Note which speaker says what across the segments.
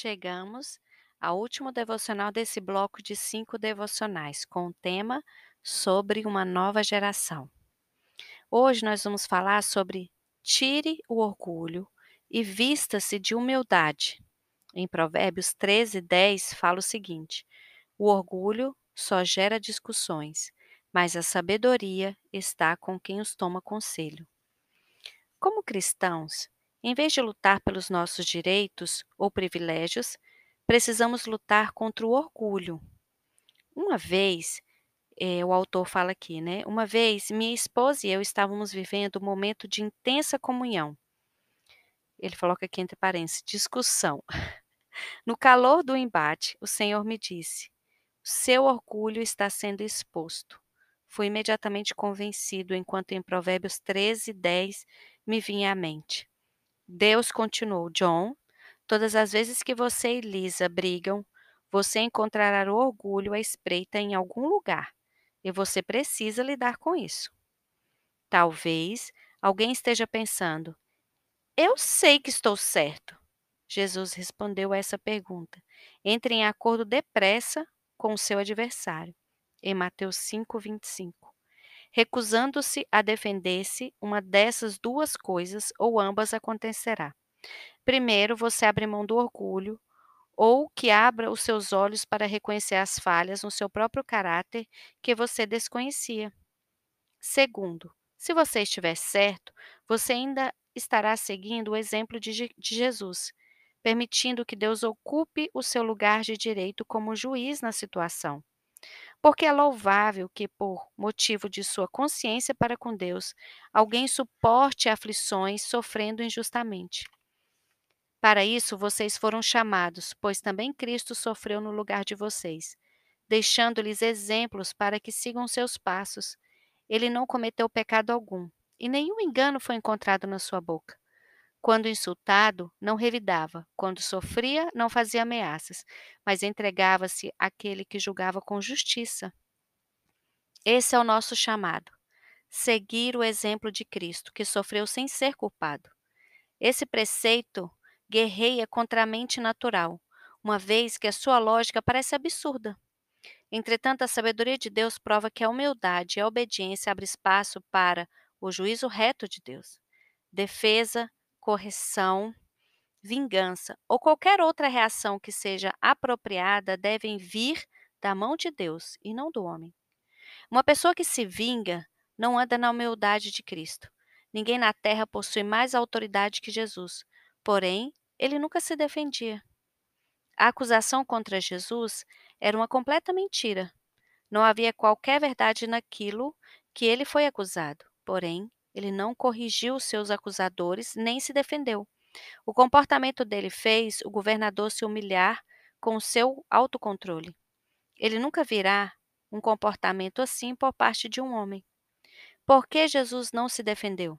Speaker 1: Chegamos ao último devocional desse bloco de cinco devocionais, com o tema sobre uma nova geração. Hoje nós vamos falar sobre tire o orgulho e vista-se de humildade. Em Provérbios 13, 10 fala o seguinte: O orgulho só gera discussões, mas a sabedoria está com quem os toma conselho. Como cristãos, em vez de lutar pelos nossos direitos ou privilégios, precisamos lutar contra o orgulho. Uma vez, é, o autor fala aqui, né? Uma vez, minha esposa e eu estávamos vivendo um momento de intensa comunhão. Ele coloca aqui entre parênteses, discussão. No calor do embate, o Senhor me disse: Seu orgulho está sendo exposto. Fui imediatamente convencido, enquanto em Provérbios 13, 10 me vinha à mente. Deus continuou: John, todas as vezes que você e Lisa brigam, você encontrará o orgulho à espreita em algum lugar, e você precisa lidar com isso. Talvez alguém esteja pensando: Eu sei que estou certo. Jesus respondeu a essa pergunta. Entre em acordo depressa com o seu adversário. Em Mateus 5, 25 recusando-se a defender-se, uma dessas duas coisas ou ambas acontecerá. Primeiro, você abre mão do orgulho, ou que abra os seus olhos para reconhecer as falhas no seu próprio caráter que você desconhecia. Segundo, se você estiver certo, você ainda estará seguindo o exemplo de, Jesus, permitindo que Deus ocupe o seu lugar de direito como juiz na situação. Porque é louvável que, por motivo de sua consciência para com Deus, alguém suporte aflições sofrendo injustamente. Para isso vocês foram chamados, pois também Cristo sofreu no lugar de vocês, deixando-lhes exemplos para que sigam seus passos. Ele não cometeu pecado algum, e nenhum engano foi encontrado na sua boca. Quando insultado, não revidava, quando sofria, não fazia ameaças, mas entregava-se àquele que julgava com justiça. Esse é o nosso chamado: seguir o exemplo de Cristo, que sofreu sem ser culpado. Esse preceito guerreia contra a mente natural, uma vez que a sua lógica parece absurda. Entretanto, a sabedoria de Deus prova que a humildade e a obediência abrem espaço para o juízo reto de Deus. Defesa, correção, vingança ou qualquer outra reação que seja apropriada devem vir da mão de Deus e não do homem. Uma pessoa que se vinga não anda na humildade de Cristo. Ninguém na terra possui mais autoridade que Jesus, porém, ele nunca se defendia. A acusação contra Jesus era uma completa mentira. Não havia qualquer verdade naquilo que ele foi acusado. Porém, ele não corrigiu seus acusadores nem se defendeu. O comportamento dele fez o governador se humilhar com seu autocontrole. Ele nunca virá um comportamento assim por parte de um homem. Por que Jesus não se defendeu?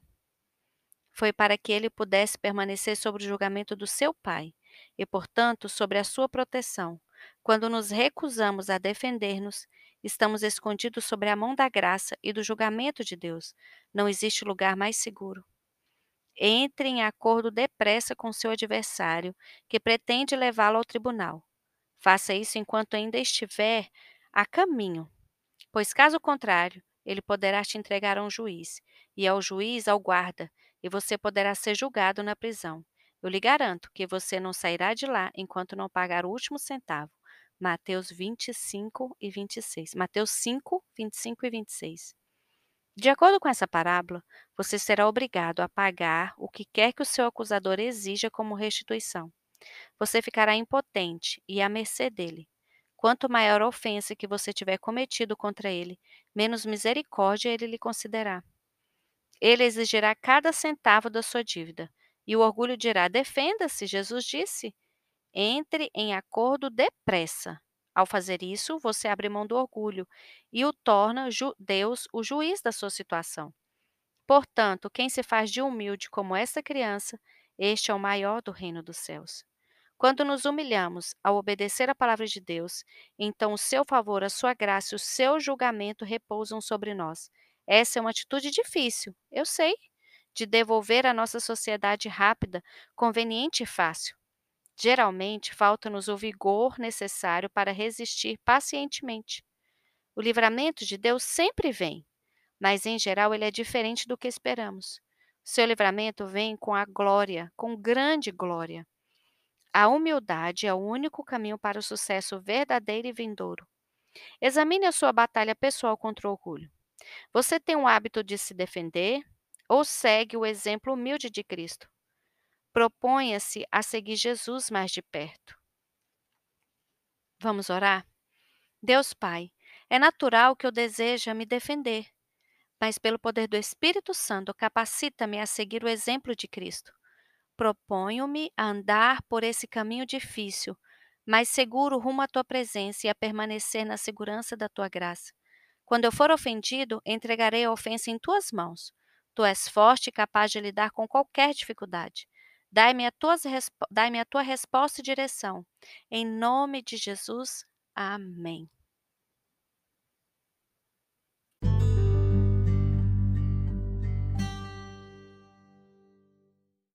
Speaker 1: Foi para que ele pudesse permanecer sobre o julgamento do seu Pai e, portanto, sobre a sua proteção. Quando nos recusamos a defender-nos, Estamos escondidos sobre a mão da graça e do julgamento de Deus. Não existe lugar mais seguro. Entre em acordo depressa com seu adversário, que pretende levá-lo ao tribunal. Faça isso enquanto ainda estiver a caminho, pois, caso contrário, ele poderá te entregar a um juiz, e ao juiz ao guarda, e você poderá ser julgado na prisão. Eu lhe garanto que você não sairá de lá enquanto não pagar o último centavo. Mateus 25 e 26. Mateus 5, 25 e 26. De acordo com essa parábola, você será obrigado a pagar o que quer que o seu acusador exija como restituição. Você ficará impotente e à mercê dele. Quanto maior a ofensa que você tiver cometido contra ele, menos misericórdia ele lhe concederá. Ele exigirá cada centavo da sua dívida, e o orgulho dirá: Defenda-se, Jesus disse. Entre em acordo depressa. Ao fazer isso, você abre mão do orgulho e o torna Deus o juiz da sua situação. Portanto, quem se faz de humilde como essa criança, este é o maior do reino dos céus. Quando nos humilhamos ao obedecer a palavra de Deus, então o seu favor, a sua graça e o seu julgamento repousam sobre nós. Essa é uma atitude difícil, eu sei, de devolver à nossa sociedade rápida, conveniente e fácil. Geralmente, falta-nos o vigor necessário para resistir pacientemente. O livramento de Deus sempre vem, mas em geral ele é diferente do que esperamos. Seu livramento vem com a glória, com grande glória. A humildade é o único caminho para o sucesso verdadeiro e vindouro. Examine a sua batalha pessoal contra o orgulho. Você tem o hábito de se defender ou segue o exemplo humilde de Cristo? Proponha-se a seguir Jesus mais de perto. Vamos orar? Deus Pai, é natural que eu deseje me defender, mas pelo poder do Espírito Santo, capacita-me a seguir o exemplo de Cristo. Proponho-me a andar por esse caminho difícil, mas seguro rumo à tua presença e a permanecer na segurança da tua graça. Quando eu for ofendido, entregarei a ofensa em tuas mãos. Tu és forte e capaz de lidar com qualquer dificuldade. Dai-me a, dai a tua resposta e direção. Em nome de Jesus. Amém.